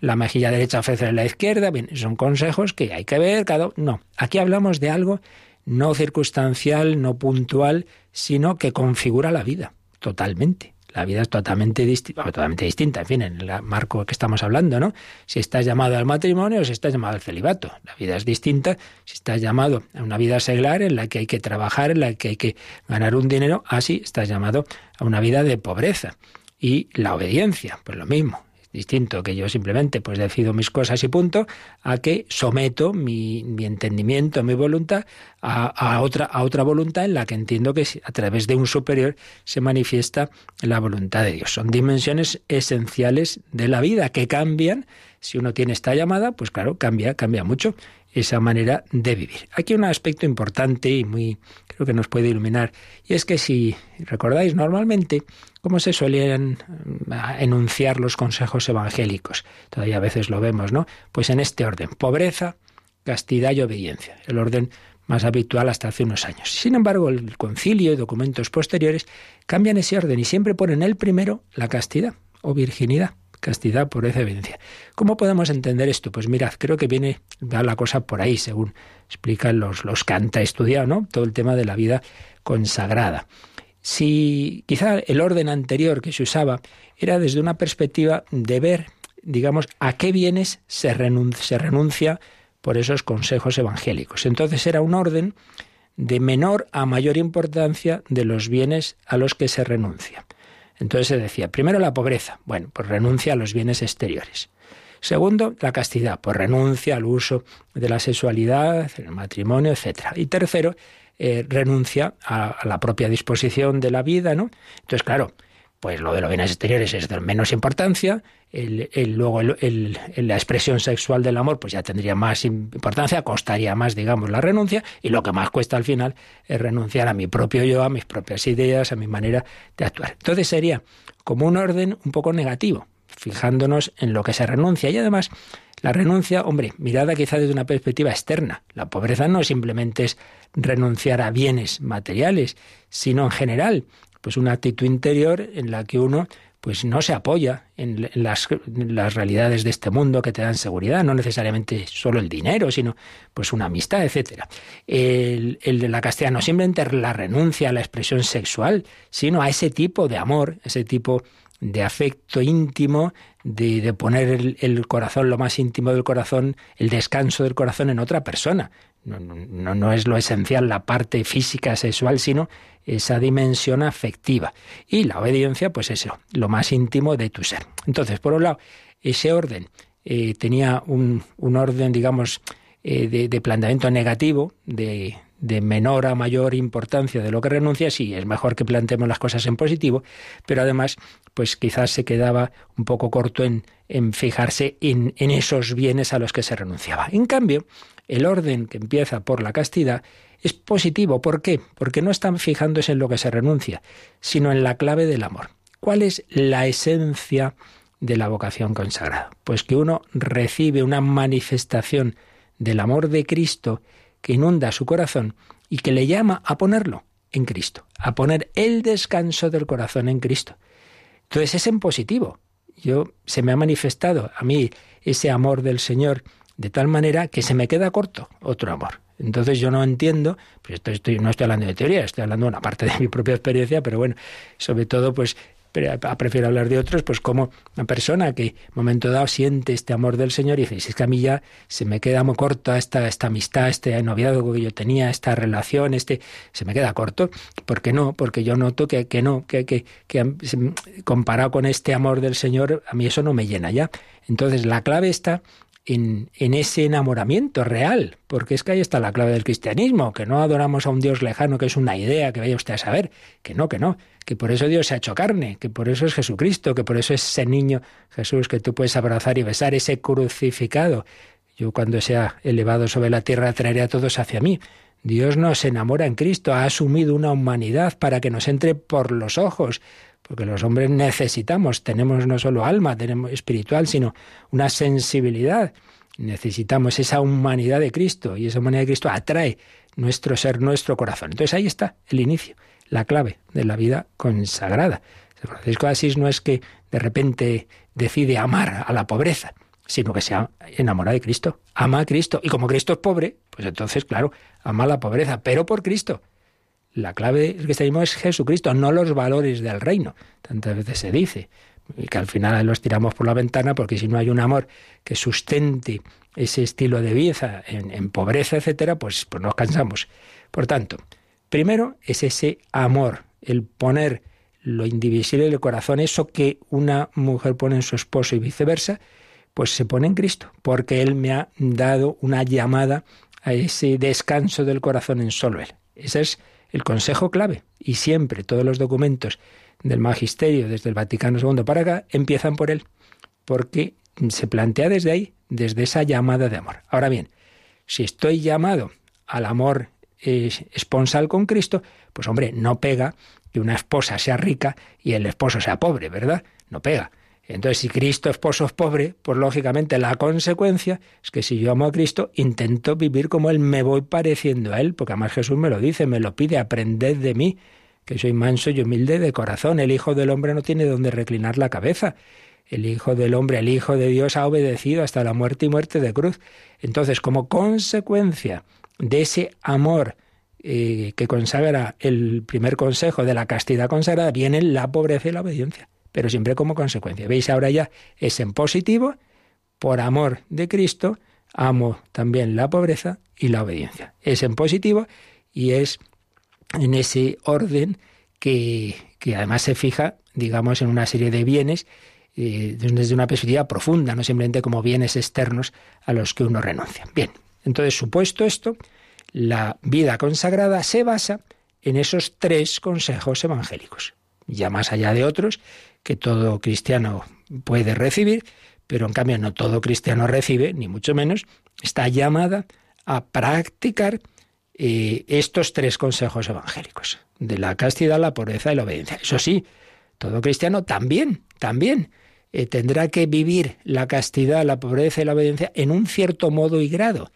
la mejilla derecha ofrece la izquierda, bien, son consejos que hay que ver, cada no, aquí hablamos de algo no circunstancial, no puntual, sino que configura la vida totalmente. La vida es totalmente, totalmente distinta, en fin, en el marco que estamos hablando, ¿no? Si estás llamado al matrimonio o si estás llamado al celibato. La vida es distinta si estás llamado a una vida seglar en la que hay que trabajar, en la que hay que ganar un dinero, así estás llamado a una vida de pobreza. Y la obediencia, pues lo mismo distinto que yo simplemente pues decido mis cosas y punto, a que someto mi, mi entendimiento, mi voluntad a, a, otra, a otra voluntad en la que entiendo que a través de un superior se manifiesta la voluntad de Dios. Son dimensiones esenciales de la vida que cambian. Si uno tiene esta llamada, pues claro, cambia, cambia mucho esa manera de vivir. Aquí un aspecto importante y muy creo que nos puede iluminar, y es que si recordáis normalmente cómo se solían mm, enunciar los consejos evangélicos, todavía a veces lo vemos, ¿no? Pues en este orden, pobreza, castidad y obediencia, el orden más habitual hasta hace unos años. Sin embargo, el concilio y documentos posteriores cambian ese orden y siempre ponen el primero la castidad o virginidad castidad, pureza y. ¿Cómo podemos entender esto? Pues mirad, creo que viene va la cosa por ahí, según explican los, los que han estudiado, ¿no? Todo el tema de la vida consagrada. Si quizá el orden anterior que se usaba era desde una perspectiva de ver, digamos, a qué bienes se renuncia por esos consejos evangélicos. Entonces era un orden de menor a mayor importancia de los bienes a los que se renuncia. Entonces se decía, primero la pobreza, bueno, pues renuncia a los bienes exteriores. Segundo, la castidad, pues renuncia al uso de la sexualidad, el matrimonio, etc. Y tercero, eh, renuncia a, la propia disposición de la vida, ¿no? Entonces, claro, pues lo de los bienes exteriores es de menos importancia, el, luego la expresión sexual del amor pues ya tendría más importancia, costaría más, digamos, la renuncia, y lo que más cuesta al final es renunciar a mi propio yo, a mis propias ideas, a mi manera de actuar. Entonces sería como un orden un poco negativo, fijándonos en lo que se renuncia y además la renuncia, hombre, mirada quizá desde una perspectiva externa. La pobreza no simplemente es renunciar a bienes materiales, sino en general pues una actitud interior en la que uno pues no se apoya en, las, realidades de este mundo que te dan seguridad, no necesariamente solo el dinero, sino pues una amistad, etcétera. El, el de la castidad no simplemente la renuncia a la expresión sexual, sino a ese tipo de amor, ese tipo de afecto íntimo, de, de poner el, el, corazón, lo más íntimo del corazón, el descanso del corazón en otra persona. No, no, no, es lo esencial la parte física sexual, sino esa dimensión afectiva. Y la obediencia, pues eso, lo más íntimo de tu ser. Entonces, por un lado, ese orden eh, tenía un, un, orden, digamos, eh, de, de, planteamiento negativo, de, de menor a mayor importancia de lo que renuncia, sí, es mejor que planteemos las cosas en positivo, pero además, pues quizás se quedaba un poco corto en, en fijarse en, en esos bienes a los que se renunciaba. En cambio, el orden que empieza por la castidad es positivo. ¿Por qué? Porque no están fijándose en lo que se renuncia, sino en la clave del amor. ¿Cuál es la esencia de la vocación consagrada? Pues que uno recibe una manifestación del amor de Cristo que inunda su corazón y que le llama a ponerlo en Cristo, a poner el descanso del corazón en Cristo. Entonces es en positivo. Yo se me ha manifestado a mí ese amor del Señor de tal manera que se me queda corto otro amor. Entonces yo no entiendo, pues estoy, no estoy hablando de teoría, estoy hablando de una parte de mi propia experiencia, pero bueno, sobre todo pues prefiero hablar de otros, pues como una persona que en un momento dado siente este amor del Señor y dice, es que a mí ya se me queda muy corto esta, esta amistad, este noviazgo que yo tenía, esta relación, este, se me queda corto. ¿Por qué no? Porque yo noto que, que no, que, que, que comparado con este amor del Señor, a mí eso no me llena ya. Entonces la clave está en, en, ese enamoramiento real, porque es que ahí está la clave del cristianismo, que no adoramos a un Dios lejano que es una idea que vaya usted a saber, que no, que no, que por eso Dios se ha hecho carne, que por eso es Jesucristo, que por eso es ese niño Jesús que tú puedes abrazar y besar, ese crucificado. Yo cuando sea elevado sobre la tierra traeré a todos hacia mí. Dios nos enamora en Cristo, ha asumido una humanidad para que nos entre por los ojos, porque los hombres necesitamos, tenemos no solo alma, tenemos espiritual, sino una sensibilidad. Necesitamos esa humanidad de Cristo y esa humanidad de Cristo atrae nuestro ser, nuestro corazón. Entonces ahí está el inicio, la clave de la vida consagrada. Francisco de Asís no es que de repente decide amar a la pobreza, sino que se enamora de Cristo, ama a Cristo. Y como Cristo es pobre, pues entonces, claro, ama a la pobreza, pero por Cristo. La clave del cristianismo es Jesucristo, no los valores del reino. Tantas veces se dice y que al final los tiramos por la ventana porque si no hay un amor que sustente ese estilo de vida en, pobreza, etcétera, pues, pues nos cansamos. Por tanto, primero es ese amor, el poner lo indivisible del corazón, eso que una mujer pone en su esposo y viceversa, pues se pone en Cristo, porque Él me ha dado una llamada a ese descanso del corazón en solo Él. Ese es el consejo clave. Y siempre todos los documentos del magisterio, desde el Vaticano II para acá, empiezan por él, porque se plantea desde ahí, desde esa llamada de amor. Ahora bien, si estoy llamado al amor esponsal con Cristo, pues hombre, no pega que una esposa sea rica y el esposo sea pobre, ¿verdad? No pega. Entonces, si Cristo esposo es pobre, pues lógicamente la consecuencia es que si yo amo a Cristo, intento vivir como Él, me voy pareciendo a Él, porque además Jesús me lo dice, me lo pide, aprended de mí, que soy manso y humilde de corazón. El Hijo del Hombre no tiene donde reclinar la cabeza. El Hijo del Hombre, el Hijo de Dios ha obedecido hasta la muerte y muerte de cruz. Entonces, como consecuencia de ese amor eh, que consagra el primer consejo de la castidad consagrada, viene la pobreza y la obediencia pero siempre como consecuencia. ¿Veis? Ahora ya es en positivo, por amor de Cristo, amo también la pobreza y la obediencia. Es en positivo y es en ese orden que, que además se fija, digamos, en una serie de bienes eh, desde una perspectiva profunda, no simplemente como bienes externos a los que uno renuncia. Bien, entonces, supuesto esto, la vida consagrada se basa en esos tres consejos evangélicos, ya más allá de otros que todo cristiano puede recibir, pero en cambio no todo cristiano recibe, ni mucho menos, está llamada a practicar eh, estos tres consejos evangélicos, de la castidad, la pobreza y la obediencia. Eso sí, todo cristiano también, también eh, tendrá que vivir la castidad, la pobreza y la obediencia en un cierto modo y grado.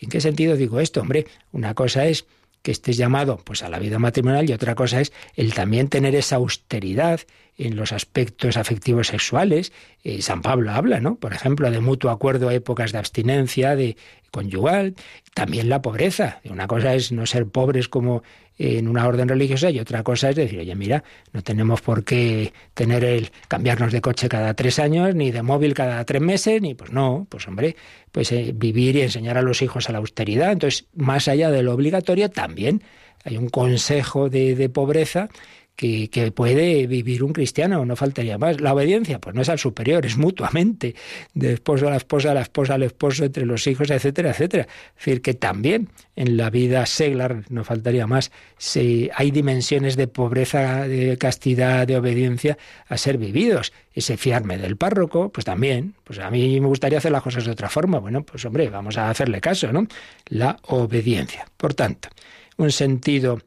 ¿En qué sentido digo esto? Hombre, una cosa es que estés llamado pues a la vida matrimonial y otra cosa es el también tener esa austeridad, en los aspectos afectivos sexuales. Eh, San Pablo habla, ¿no? Por ejemplo, de mutuo acuerdo a épocas de abstinencia, de conyugal, también la pobreza. Una cosa es no ser pobres como en una orden religiosa y otra cosa es decir, oye, mira, no tenemos por qué tener el cambiarnos de coche cada tres años, ni de móvil cada tres meses, ni pues no, pues hombre, pues eh, vivir y enseñar a los hijos a la austeridad. Entonces, más allá de lo obligatorio, también hay un consejo de, de pobreza que, puede vivir un cristiano, no faltaría más. La obediencia, pues no es al superior, es mutuamente, de esposo a la esposa, la esposa al esposo, entre los hijos, etcétera, etcétera. Es decir, que también en la vida seglar, no faltaría más, si hay dimensiones de pobreza, de castidad, de obediencia a ser vividos. Ese fiarme del párroco, pues también, pues a mí me gustaría hacer las cosas de otra forma. Bueno, pues hombre, vamos a hacerle caso, ¿no? La obediencia. Por tanto, un sentido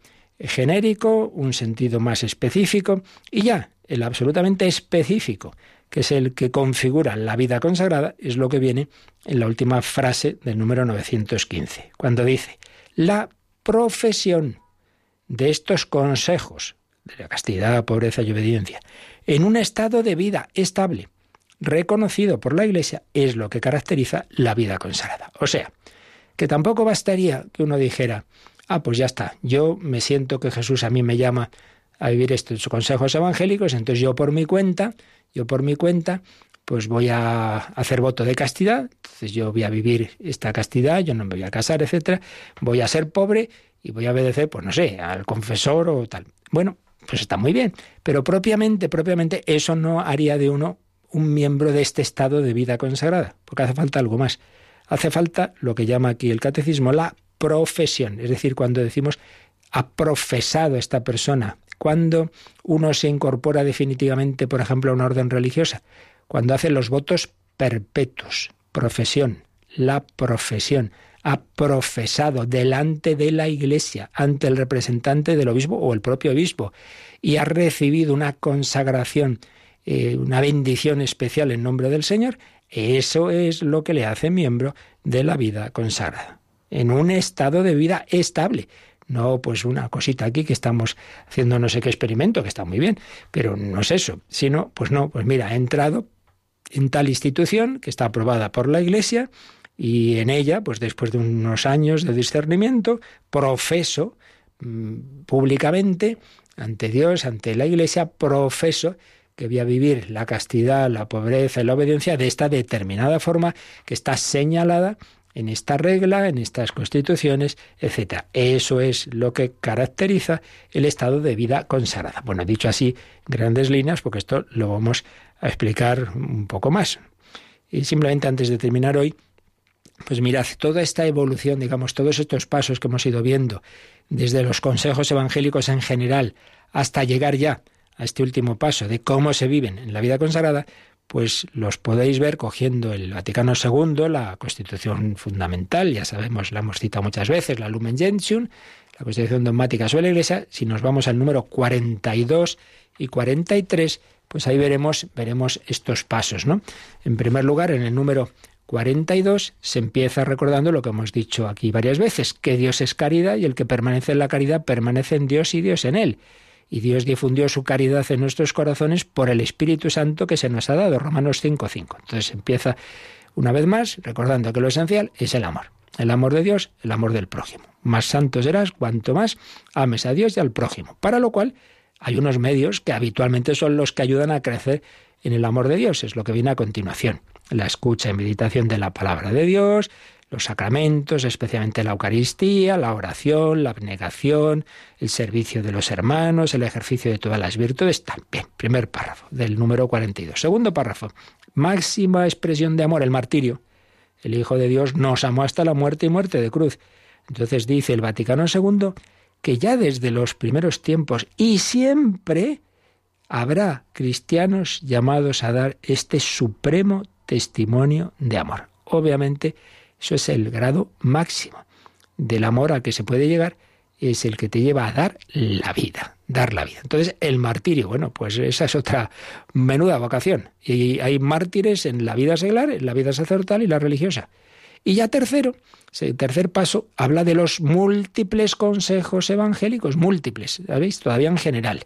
genérico, un sentido más específico y ya el absolutamente específico, que es el que configura la vida consagrada, es lo que viene en la última frase del número 915, cuando dice, la profesión de estos consejos de la castidad, pobreza y obediencia, en un estado de vida estable, reconocido por la Iglesia, es lo que caracteriza la vida consagrada. O sea, que tampoco bastaría que uno dijera, ah, pues ya está, yo me siento que Jesús a mí me llama a vivir estos consejos evangélicos, entonces yo por mi cuenta, yo por mi cuenta, pues voy a hacer voto de castidad, entonces yo voy a vivir esta castidad, yo no me voy a casar, etcétera, voy a ser pobre y voy a obedecer, pues no sé, al confesor o tal. Bueno, pues está muy bien, pero propiamente, propiamente eso no haría de uno un miembro de este estado de vida consagrada, porque hace falta algo más. Hace falta lo que llama aquí el catecismo la profesión, es decir, cuando decimos ha profesado esta persona, cuando uno se incorpora definitivamente, por ejemplo, a una orden religiosa, cuando hace los votos perpetuos, profesión, la profesión, ha profesado delante de la Iglesia, ante el representante del obispo o el propio obispo, y ha recibido una consagración, eh, una bendición especial en nombre del Señor, eso es lo que le hace miembro de la vida consagrada en un estado de vida estable. No, pues una cosita aquí que estamos haciendo no sé qué experimento, que está muy bien, pero no es eso, sino, pues no, pues mira, he entrado en tal institución que está aprobada por la Iglesia y en ella, pues después de unos años de discernimiento, profeso mm, públicamente ante Dios, ante la Iglesia, profeso que voy a vivir la castidad, la pobreza y la obediencia de esta determinada forma que está señalada en esta regla, en estas constituciones, etc. Eso es lo que caracteriza el estado de vida consagrada. Bueno, dicho así, grandes líneas, porque esto lo vamos a explicar un poco más. Y simplemente antes de terminar hoy, pues mirad, toda esta evolución, digamos, todos estos pasos que hemos ido viendo, desde los consejos evangélicos en general hasta llegar ya a este último paso de cómo se viven en la vida consagrada, pues los podéis ver cogiendo el Vaticano II, la Constitución Fundamental, ya sabemos, la hemos citado muchas veces, la Lumen Gentium, la Constitución Dogmática sobre la Iglesia, si nos vamos al número 42 y 43, pues ahí veremos, veremos estos pasos, ¿no? En primer lugar, en el número 42 se empieza recordando lo que hemos dicho aquí varias veces, que Dios es caridad y el que permanece en la caridad permanece en Dios y Dios en él y Dios difundió su caridad en nuestros corazones por el Espíritu Santo que se nos ha dado, Romanos 5.5. Entonces empieza una vez más recordando que lo esencial es el amor. El amor de Dios, el amor del prójimo. Más santo serás cuanto más ames a Dios y al prójimo. Para lo cual hay unos medios que habitualmente son los que ayudan a crecer en el amor de Dios. Es lo que viene a continuación. La escucha y meditación de la palabra de Dios, los sacramentos, especialmente la Eucaristía, la oración, la abnegación, el servicio de los hermanos, el ejercicio de todas las virtudes. También, primer párrafo del número 42. Segundo párrafo, máxima expresión de amor, el martirio. El Hijo de Dios nos amó hasta la muerte y muerte de cruz. Entonces dice el Vaticano II que ya desde los primeros tiempos y siempre habrá cristianos llamados a dar este supremo testimonio de amor. Obviamente, eso es el grado máximo del amor al que se puede llegar, es el que te lleva a dar la vida, dar la vida. Entonces, el martirio, bueno, pues esa es otra menuda vocación. Y hay mártires en la vida seglar, en la vida sacerdotal y la religiosa. Y ya tercero, el tercer paso, habla de los múltiples consejos evangélicos, múltiples, ¿sabéis? Todavía en general.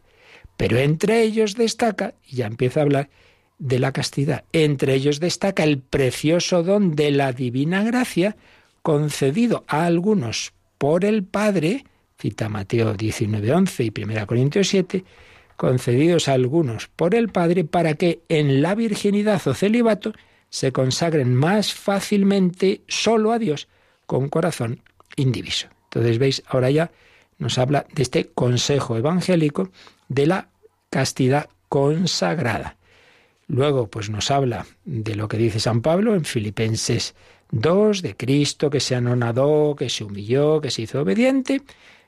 Pero entre ellos destaca, y ya empieza a hablar de la castidad, entre ellos destaca el precioso don de la divina gracia concedido a algunos por el Padre, cita Mateo 19, 11 y 1 Corintios 7, concedidos a algunos por el Padre para que en la virginidad o celibato se consagren más fácilmente solo a Dios con corazón indiviso. Entonces veis, ahora ya nos habla de este consejo evangélico de la castidad consagrada. Luego, pues nos habla de lo que dice San Pablo en Filipenses 2, de Cristo que se anonadó, que se humilló, que se hizo obediente,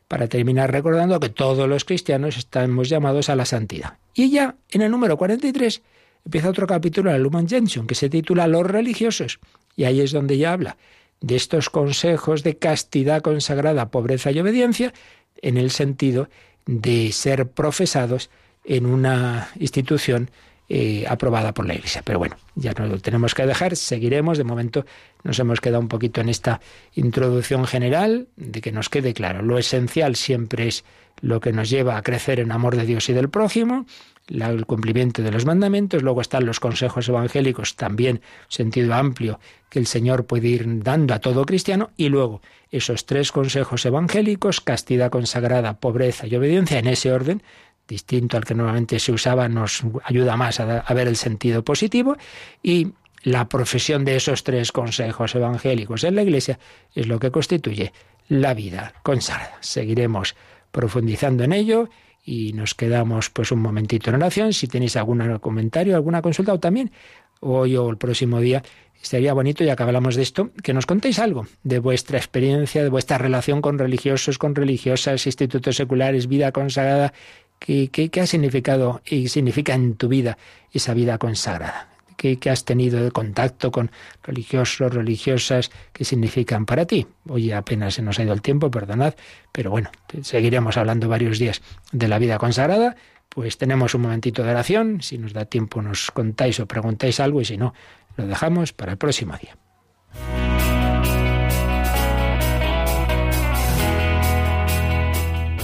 para terminar recordando que todos los cristianos estamos llamados a la santidad. Y ya en el número 43 empieza otro capítulo, la Lumen Gentium, que se titula Los religiosos, y ahí es donde ya habla de estos consejos de castidad consagrada, pobreza y obediencia, en el sentido de ser profesados en una institución eh, aprobada por la Iglesia. Pero bueno, ya no lo tenemos que dejar, seguiremos. De momento nos hemos quedado un poquito en esta introducción general, de que nos quede claro. Lo esencial siempre es lo que nos lleva a crecer en amor de Dios y del prójimo, el cumplimiento de los mandamientos, luego están los consejos evangélicos, también sentido amplio que el Señor puede ir dando a todo cristiano, y luego esos tres consejos evangélicos, castidad consagrada, pobreza y obediencia, en ese orden, distinto al que normalmente se usaba, nos ayuda más a, ver el sentido positivo y la profesión de esos tres consejos evangélicos en la Iglesia es lo que constituye la vida consagrada. Seguiremos profundizando en ello y nos quedamos pues un momentito en oración. Si tenéis algún comentario, alguna consulta o también hoy o el próximo día estaría bonito, ya que hablamos de esto, que nos contéis algo de vuestra experiencia, de vuestra relación con religiosos, con religiosas, institutos seculares, vida consagrada, ¿Qué, ha significado y significa en tu vida esa vida consagrada? ¿Qué, has tenido de contacto con religiosos, religiosas? ¿Qué significan para ti? Hoy apenas se nos ha ido el tiempo, perdonad, pero bueno, seguiremos hablando varios días de la vida consagrada. Pues tenemos un momentito de oración, si nos da tiempo nos contáis o preguntáis algo y si no, lo dejamos para el próximo día.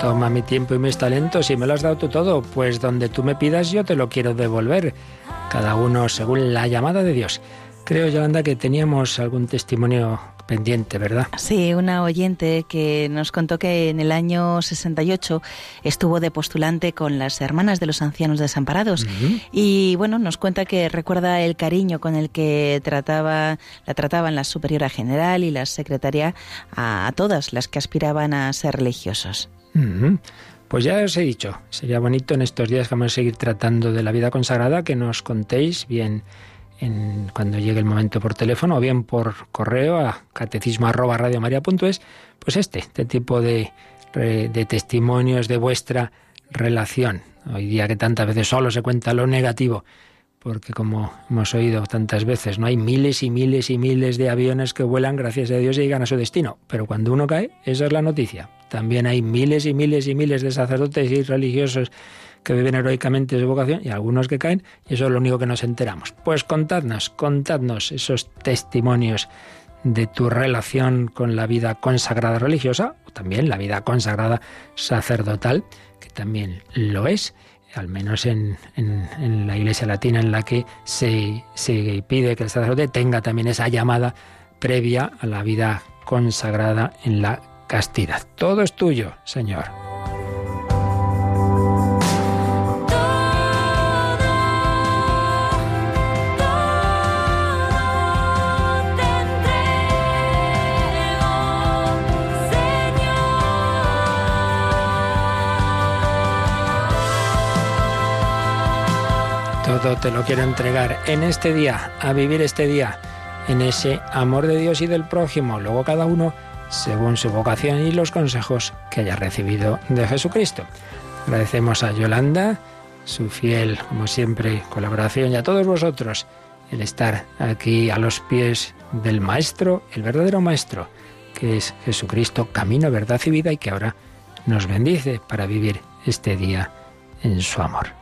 Toma mi tiempo y mis talentos y me lo has dado tú todo, pues donde tú me pidas yo te lo quiero devolver, cada uno según la llamada de Dios. Creo, Yolanda, que teníamos algún testimonio pendiente, ¿verdad? Sí, una oyente que nos contó que en el año 68 estuvo de postulante con las hermanas de los ancianos desamparados y bueno, nos cuenta que recuerda el cariño con el que trataba la trataban la superiora general y la secretaria a, todas las que aspiraban a ser religiosos. Pues ya os he dicho, sería bonito en estos días que vamos a seguir tratando de la vida consagrada que nos contéis bien cuando llegue el momento por teléfono o bien por correo a catecismo arroba pues este, este tipo de, de testimonios de vuestra relación. Hoy día que tantas veces solo se cuenta lo negativo, porque como hemos oído tantas veces, no hay miles y miles y miles de aviones que vuelan, gracias a Dios, y llegan a su destino. Pero cuando uno cae, esa es la noticia. También hay miles y miles y miles de sacerdotes y religiosos que viven heroicamente su vocación y algunos que caen, y eso es lo único que nos enteramos. Pues contadnos, contadnos esos testimonios de tu relación con la vida consagrada religiosa, o también la vida consagrada sacerdotal, que también lo es, al menos en, la Iglesia Latina en la que se, se pide que el sacerdote tenga también esa llamada previa a la vida consagrada en la castidad. Todo es tuyo, Señor. Te lo quiero entregar en este día, a vivir este día, en ese amor de Dios y del prójimo. Luego cada uno según su vocación y los consejos que haya recibido de Jesucristo. Agradecemos a Yolanda su fiel, como siempre, colaboración y a todos vosotros el estar aquí a los pies del Maestro, el verdadero Maestro, que es Jesucristo, camino, verdad y vida y que ahora nos bendice para vivir este día en su amor.